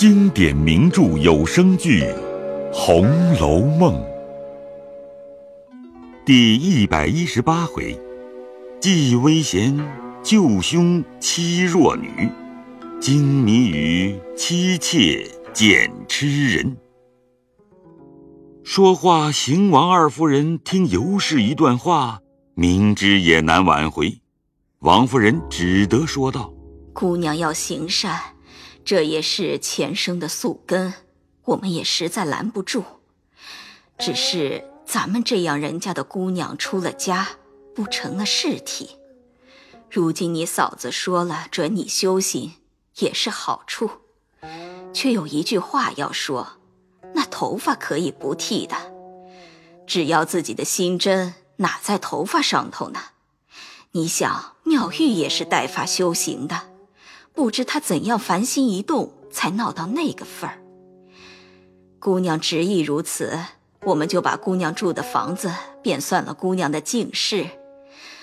经典名著有声剧《红楼梦》第一百一十八回：既危贤，救兄妻弱女；惊谜语，妻妾见痴人。说话，邢王二夫人听尤氏一段话，明知也难挽回，王夫人只得说道：“姑娘要行善。”这也是前生的宿根，我们也实在拦不住。只是咱们这样人家的姑娘出了家，不成了事体。如今你嫂子说了准你修行，也是好处。却有一句话要说：那头发可以不剃的，只要自己的心真，哪在头发上头呢？你想，妙玉也是带发修行的。不知他怎样凡心一动，才闹到那个份儿。姑娘执意如此，我们就把姑娘住的房子便算了姑娘的净事。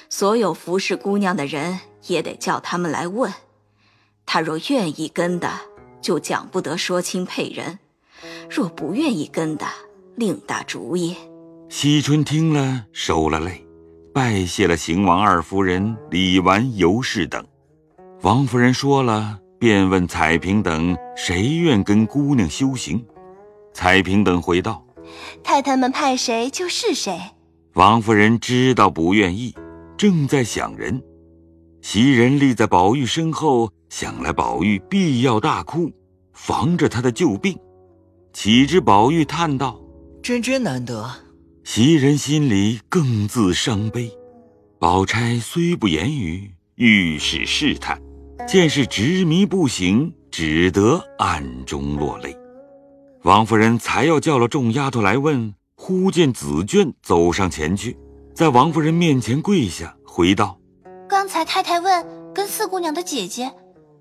所有服侍姑娘的人也得叫他们来问。他若愿意跟的，就讲不得说亲配人；若不愿意跟的，另打主意。惜春听了，收了泪，拜谢了邢王二夫人、李纨、尤氏等。王夫人说了，便问彩萍等谁愿跟姑娘修行。彩萍等回道：“太太们派谁就是谁。”王夫人知道不愿意，正在想人，袭人立在宝玉身后，想来宝玉必要大哭，防着他的旧病。岂知宝玉叹道：“真真难得。”袭人心里更自伤悲。宝钗虽不言语，愈是试探。见是执迷不醒，只得暗中落泪。王夫人才要叫了众丫头来问，忽见紫娟走上前去，在王夫人面前跪下，回道：“刚才太太问跟四姑娘的姐姐，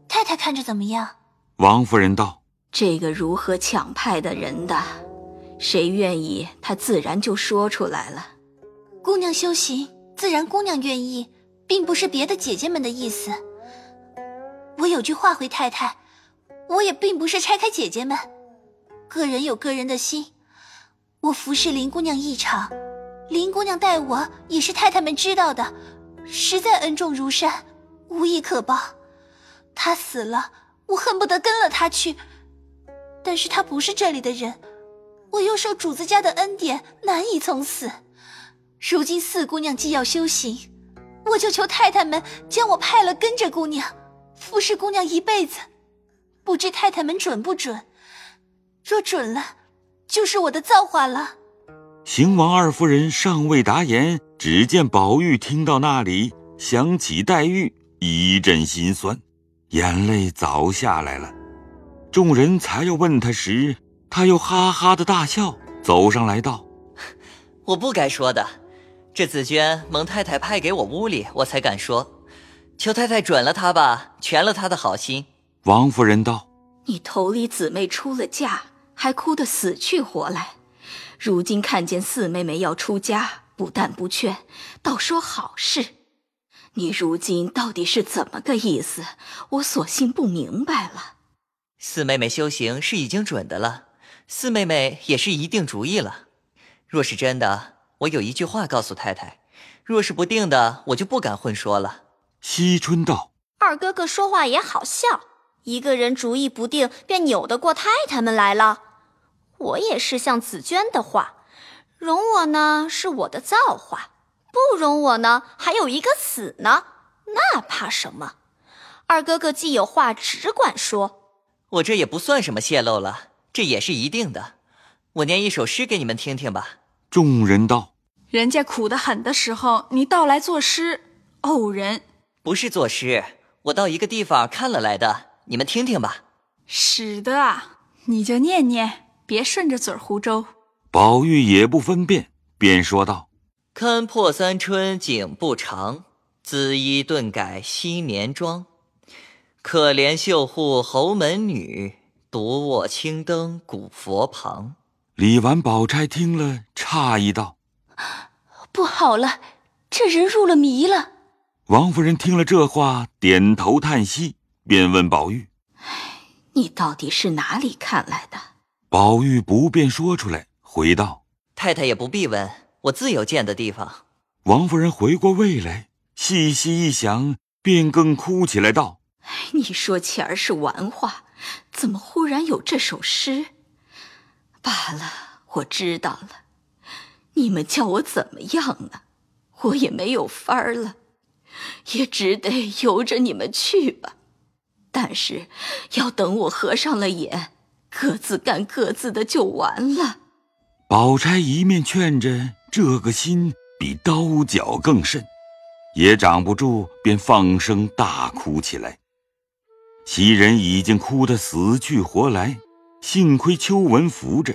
太太看着怎么样？”王夫人道：“这个如何抢派的人的，谁愿意，她自然就说出来了。姑娘修行，自然姑娘愿意，并不是别的姐姐们的意思。”我有句话回太太，我也并不是拆开姐姐们，个人有个人的心。我服侍林姑娘一场，林姑娘待我也是太太们知道的，实在恩重如山，无以可报。她死了，我恨不得跟了她去，但是她不是这里的人，我又受主子家的恩典，难以从死。如今四姑娘既要修行，我就求太太们将我派了跟着姑娘。服侍姑娘一辈子，不知太太们准不准？若准了，就是我的造化了。邢王二夫人尚未答言，只见宝玉听到那里，想起黛玉，一阵心酸，眼泪早下来了。众人才要问他时，他又哈哈的大笑，走上来道：“我不该说的，这紫鹃蒙太太派给我屋里，我才敢说。”求太太准了他吧，全了他的好心。王夫人道：“你头里姊妹出了嫁，还哭得死去活来，如今看见四妹妹要出家，不但不劝，倒说好事。你如今到底是怎么个意思？我索性不明白了。四妹妹修行是已经准的了，四妹妹也是一定主意了。若是真的，我有一句话告诉太太；若是不定的，我就不敢混说了。”惜春道：“二哥哥说话也好笑，一个人主意不定，便扭得过太太们来了。我也是像紫娟的话，容我呢是我的造化，不容我呢还有一个死呢，那怕什么？二哥哥既有话，只管说。我这也不算什么泄露了，这也是一定的。我念一首诗给你们听听吧。”众人道：“人家苦得很的时候，你倒来作诗，偶人。”不是作诗，我到一个地方看了来的，你们听听吧。使得啊，你就念念，别顺着嘴胡诌。宝玉也不分辨，便说道：“看破三春景不长，紫衣顿改昔年妆。可怜绣户侯门女，独卧青灯古佛旁。”李纨、宝钗听了，诧异道：“不好了，这人入了迷了。”王夫人听了这话，点头叹息，便问宝玉：“你到底是哪里看来的？宝玉不便说出来，回道：“太太也不必问，我自有见的地方。”王夫人回过味来，细细一想，便更哭起来，道：“你说前儿是玩话，怎么忽然有这首诗？罢了，我知道了。你们叫我怎么样呢？我也没有法儿了，也只得由着你们去吧。但是要等我合上了眼，各自干各自的就完了。”宝钗一面劝着，这个心。比刀绞更甚，也长不住，便放声大哭起来。袭人已经哭得死去活来，幸亏秋纹扶着，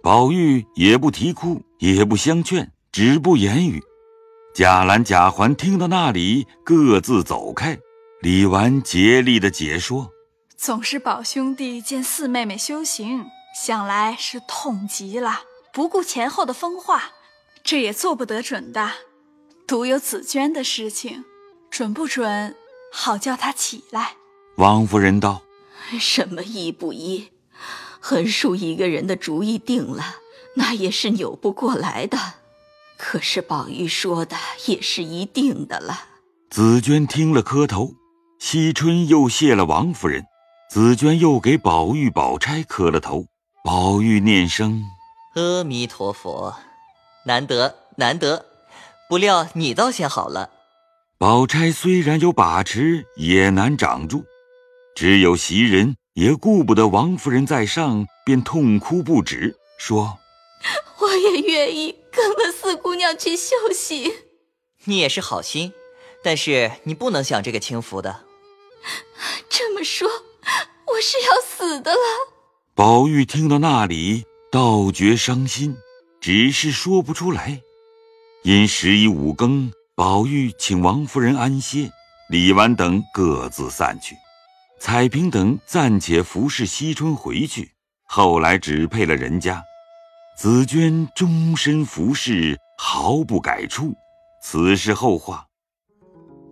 宝玉也不啼哭，也不相劝，只不言语。贾兰、贾环听到那里，各自走开。李纨竭力的解说：“总是宝兄弟见四妹妹修行，想来是痛极了，不顾前后的风化。”这也做不得准的，独有紫娟的事情，准不准？好叫她起来。王夫人道：“什么依不依？横竖一个人的主意定了，那也是扭不过来的。可是宝玉说的也是一定的了。”紫娟听了磕头，惜春又谢了王夫人，紫娟又给宝玉、宝钗磕了头。宝玉念声：“阿弥陀佛。”难得难得，不料你倒先好了。宝钗虽然有把持，也难掌住。只有袭人也顾不得王夫人在上，便痛哭不止，说：“我也愿意跟了四姑娘去修行。”你也是好心，但是你不能享这个清福的。这么说，我是要死的了。宝玉听到那里，倒觉伤心。只是说不出来，因时已五更，宝玉请王夫人安歇，李纨等各自散去，彩萍等暂且服侍惜春回去，后来只配了人家。紫娟终身服侍，毫不改处。此事后话。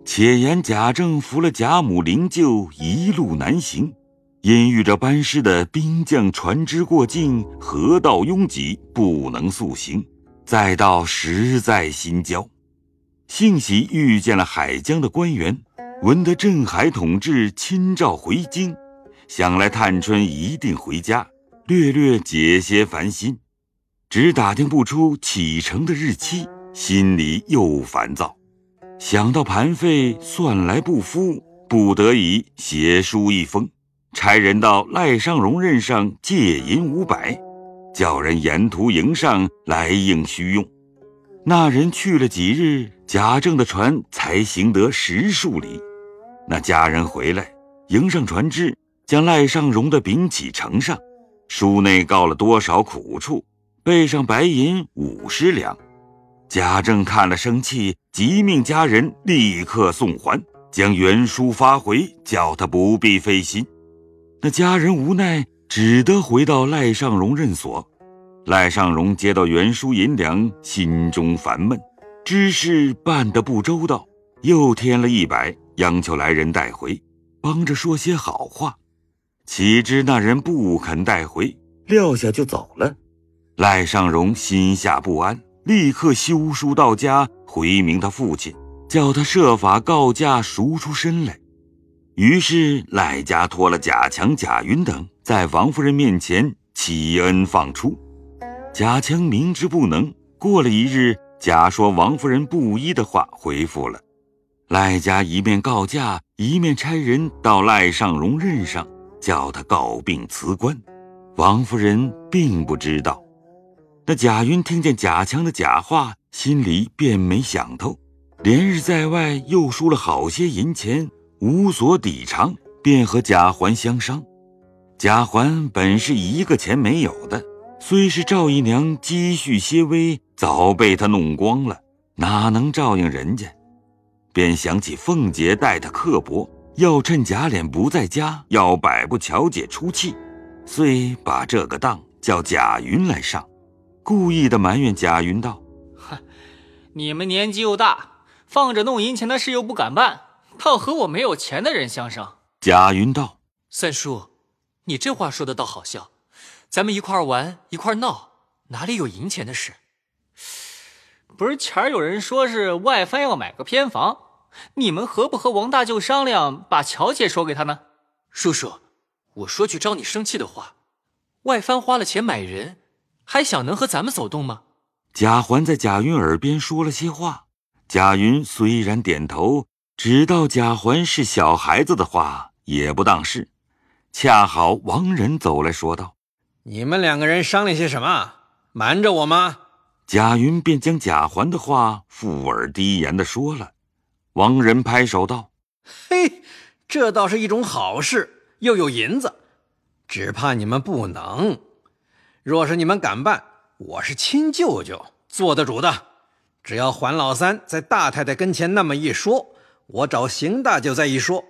且言贾政扶了贾母灵柩，一路南行。因遇着班师的兵将船只过境，河道拥挤，不能速行。再到实在心焦，幸喜遇见了海疆的官员，闻得镇海统治亲召回京，想来探春一定回家，略略解些烦心，只打听不出启程的日期，心里又烦躁。想到盘费算来不敷，不得已写书一封。差人到赖尚荣任上借银五百，叫人沿途迎上来应需用。那人去了几日，贾政的船才行得十数里。那家人回来迎上船只，将赖尚荣的禀启呈上，书内告了多少苦处，背上白银五十两。贾政看了生气，急命家人立刻送还，将原书发回，叫他不必费心。那家人无奈，只得回到赖尚荣任所。赖尚荣接到原书银两，心中烦闷，知事办得不周到，又添了一百，央求来人带回，帮着说些好话。岂知那人不肯带回，撂下就走了。赖尚荣心下不安，立刻修书到家，回明他父亲，叫他设法告假赎出身来。于是赖家托了贾强、贾云等，在王夫人面前启恩放出。贾强明知不能，过了一日，假说王夫人不依的话回复了。赖家一面告假，一面差人到赖尚荣任上，叫他告病辞官。王夫人并不知道。那贾云听见贾强的假话，心里便没想透，连日在外又输了好些银钱。无所抵偿，便和贾环相商。贾环本是一个钱没有的，虽是赵姨娘积蓄些微，早被他弄光了，哪能照应人家？便想起凤姐待他刻薄，要趁贾琏不在家，要摆布乔姐出气，遂把这个当叫贾云来上，故意的埋怨贾云道：“哼，你们年纪又大，放着弄银钱的事又不敢办。”倒和我没有钱的人相商。贾云道：“三叔，你这话说的倒好笑，咱们一块玩一块闹，哪里有银钱的事？不是前儿有人说是外藩要买个偏房，你们何不和王大舅商量，把乔姐说给他呢？叔叔，我说句招你生气的话，外藩花了钱买人，还想能和咱们走动吗？贾环在贾云耳边说了些话，贾云虽然点头，知道贾环是小孩子的话，也不当事。恰好王仁走来说道：“你们两个人商量些什么？瞒着我吗？”贾云便将贾环的话附耳低言的说了。王仁拍手道：“嘿，这倒是一种好事，又有银子，只怕你们不能。若是你们敢办，我是亲舅舅，做得主的。只要环老三在大太太跟前那么一说，我找邢大舅再一说，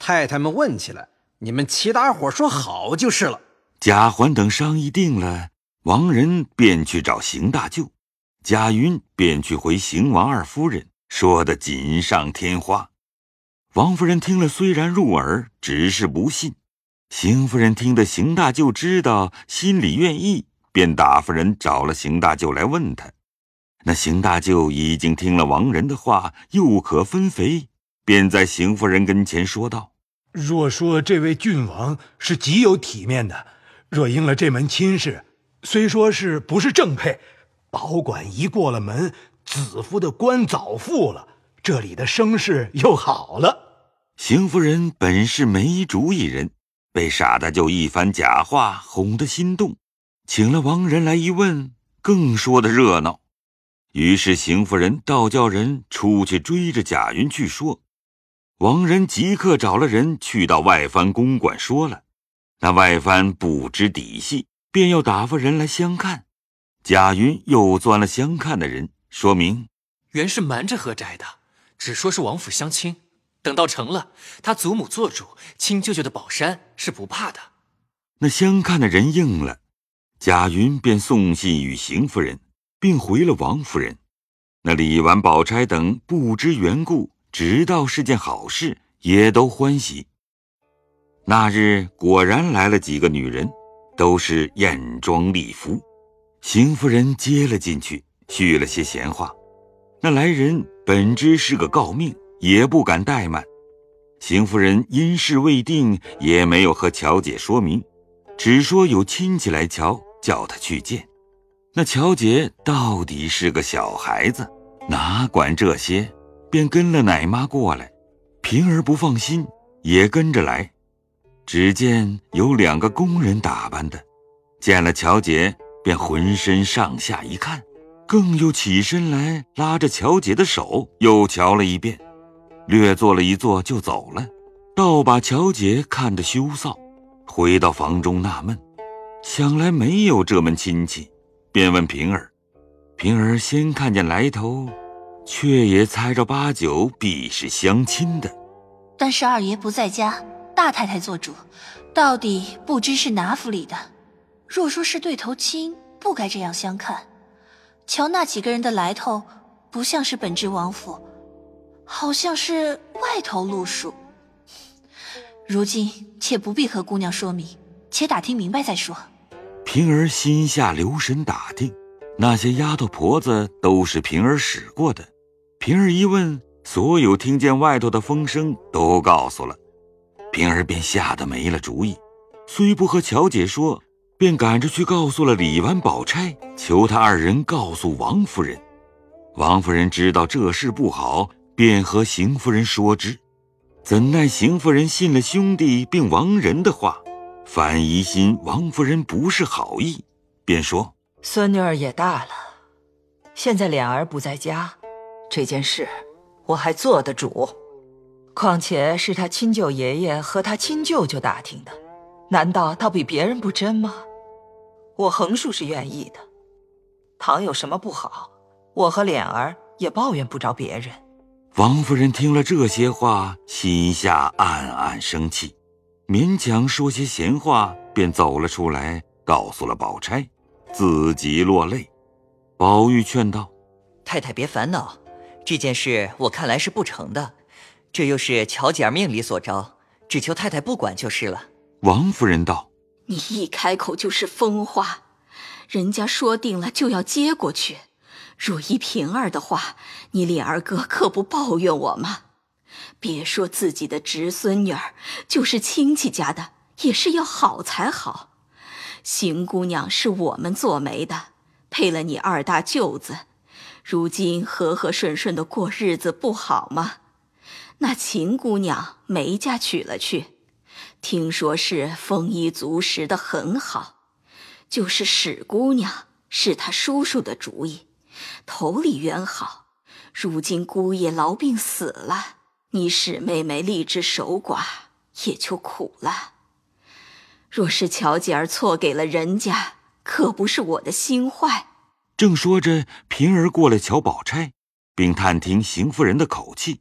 太太们问起来，你们齐打伙说好就是了。”贾环等商议定了。王仁便去找邢大舅，贾云便去回邢王二夫人，说的锦上添花。王夫人听了，虽然入耳，只是不信。邢夫人听得邢大舅知道，心里愿意，便打发人找了邢大舅来问他。那邢大舅已经听了王仁的话，又可分肥，便在邢夫人跟前说道：“若说这位郡王是极有体面的，若应了这门亲事。”虽说是不是正配，保管一过了门，子夫的官早复了，这里的声势又好了。邢夫人本是没主意人，被傻大舅一番假话哄得心动，请了王仁来一问，更说的热闹。于是邢夫人倒叫人出去追着贾云去说，王仁即刻找了人去到外藩公馆说了，那外藩不知底细。便要打发人来相看，贾云又钻了相看的人，说明原是瞒着何宅的，只说是王府相亲。等到成了，他祖母做主，亲舅舅的宝山是不怕的。那相看的人应了，贾云便送信与邢夫人，并回了王夫人。那李纨、宝钗等不知缘故，知道是件好事，也都欢喜。那日果然来了几个女人。都是艳妆丽服，邢夫人接了进去，叙了些闲话。那来人本知是个诰命，也不敢怠慢。邢夫人因事未定，也没有和乔姐说明，只说有亲戚来瞧，叫她去见。那乔姐到底是个小孩子，哪管这些，便跟了奶妈过来。平儿不放心，也跟着来。只见有两个工人打扮的，见了乔姐，便浑身上下一看，更又起身来拉着乔姐的手，又瞧了一遍，略坐了一坐就走了，倒把乔姐看得羞臊。回到房中纳闷，想来没有这门亲戚，便问平儿。平儿先看见来头，却也猜着八九必是相亲的，但是二爷不在家。大太太做主，到底不知是哪府里的。若说是对头亲，不该这样相看。瞧那几个人的来头，不像是本职王府，好像是外头路数。如今且不必和姑娘说明，且打听明白再说。平儿心下留神打听，那些丫头婆子都是平儿使过的。平儿一问，所有听见外头的风声都告诉了。平儿便吓得没了主意，虽不和乔姐说，便赶着去告诉了李纨、宝钗，求他二人告诉王夫人。王夫人知道这事不好，便和邢夫人说之。怎奈邢夫人信了兄弟并王仁的话，反疑心王夫人不是好意，便说：“孙女儿也大了，现在脸儿不在家，这件事我还做得主。”况且是他亲舅爷爷和他亲舅舅打听的，难道倒比别人不真吗？我横竖是愿意的，倘有什么不好，我和脸儿也抱怨不着别人。王夫人听了这些话，心下暗暗生气，勉强说些闲话，便走了出来，告诉了宝钗，自己落泪。宝玉劝道：“太太别烦恼，这件事我看来是不成的。”这又是巧姐儿命里所招，只求太太不管就是了。王夫人道：“你一开口就是疯话，人家说定了就要接过去。若依平儿的话，你李二哥可不抱怨我吗？别说自己的侄孙女儿，就是亲戚家的，也是要好才好。邢姑娘是我们做媒的，配了你二大舅子，如今和和顺顺的过日子不好吗？那秦姑娘梅家娶了去，听说是丰衣足食的很好。就是史姑娘是他叔叔的主意，头里原好，如今姑爷痨病死了，你史妹妹立志守寡，也就苦了。若是乔姐儿错给了人家，可不是我的心坏。正说着，平儿过来瞧宝钗，并探听邢夫人的口气。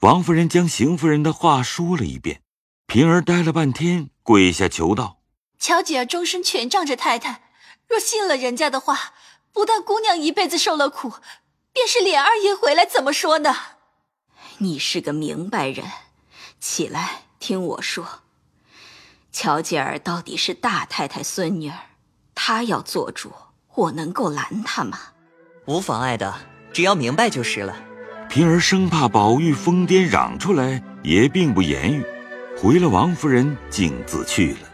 王夫人将邢夫人的话说了一遍，平儿呆了半天，跪下求道：“乔姐儿终身全仗着太太，若信了人家的话，不但姑娘一辈子受了苦，便是琏二爷回来怎么说呢？”你是个明白人，起来听我说。乔姐儿到底是大太太孙女儿，她要做主，我能够拦她吗？无妨碍的，只要明白就是了。平儿生怕宝玉疯癫嚷出来，也并不言语，回了王夫人，径自去了。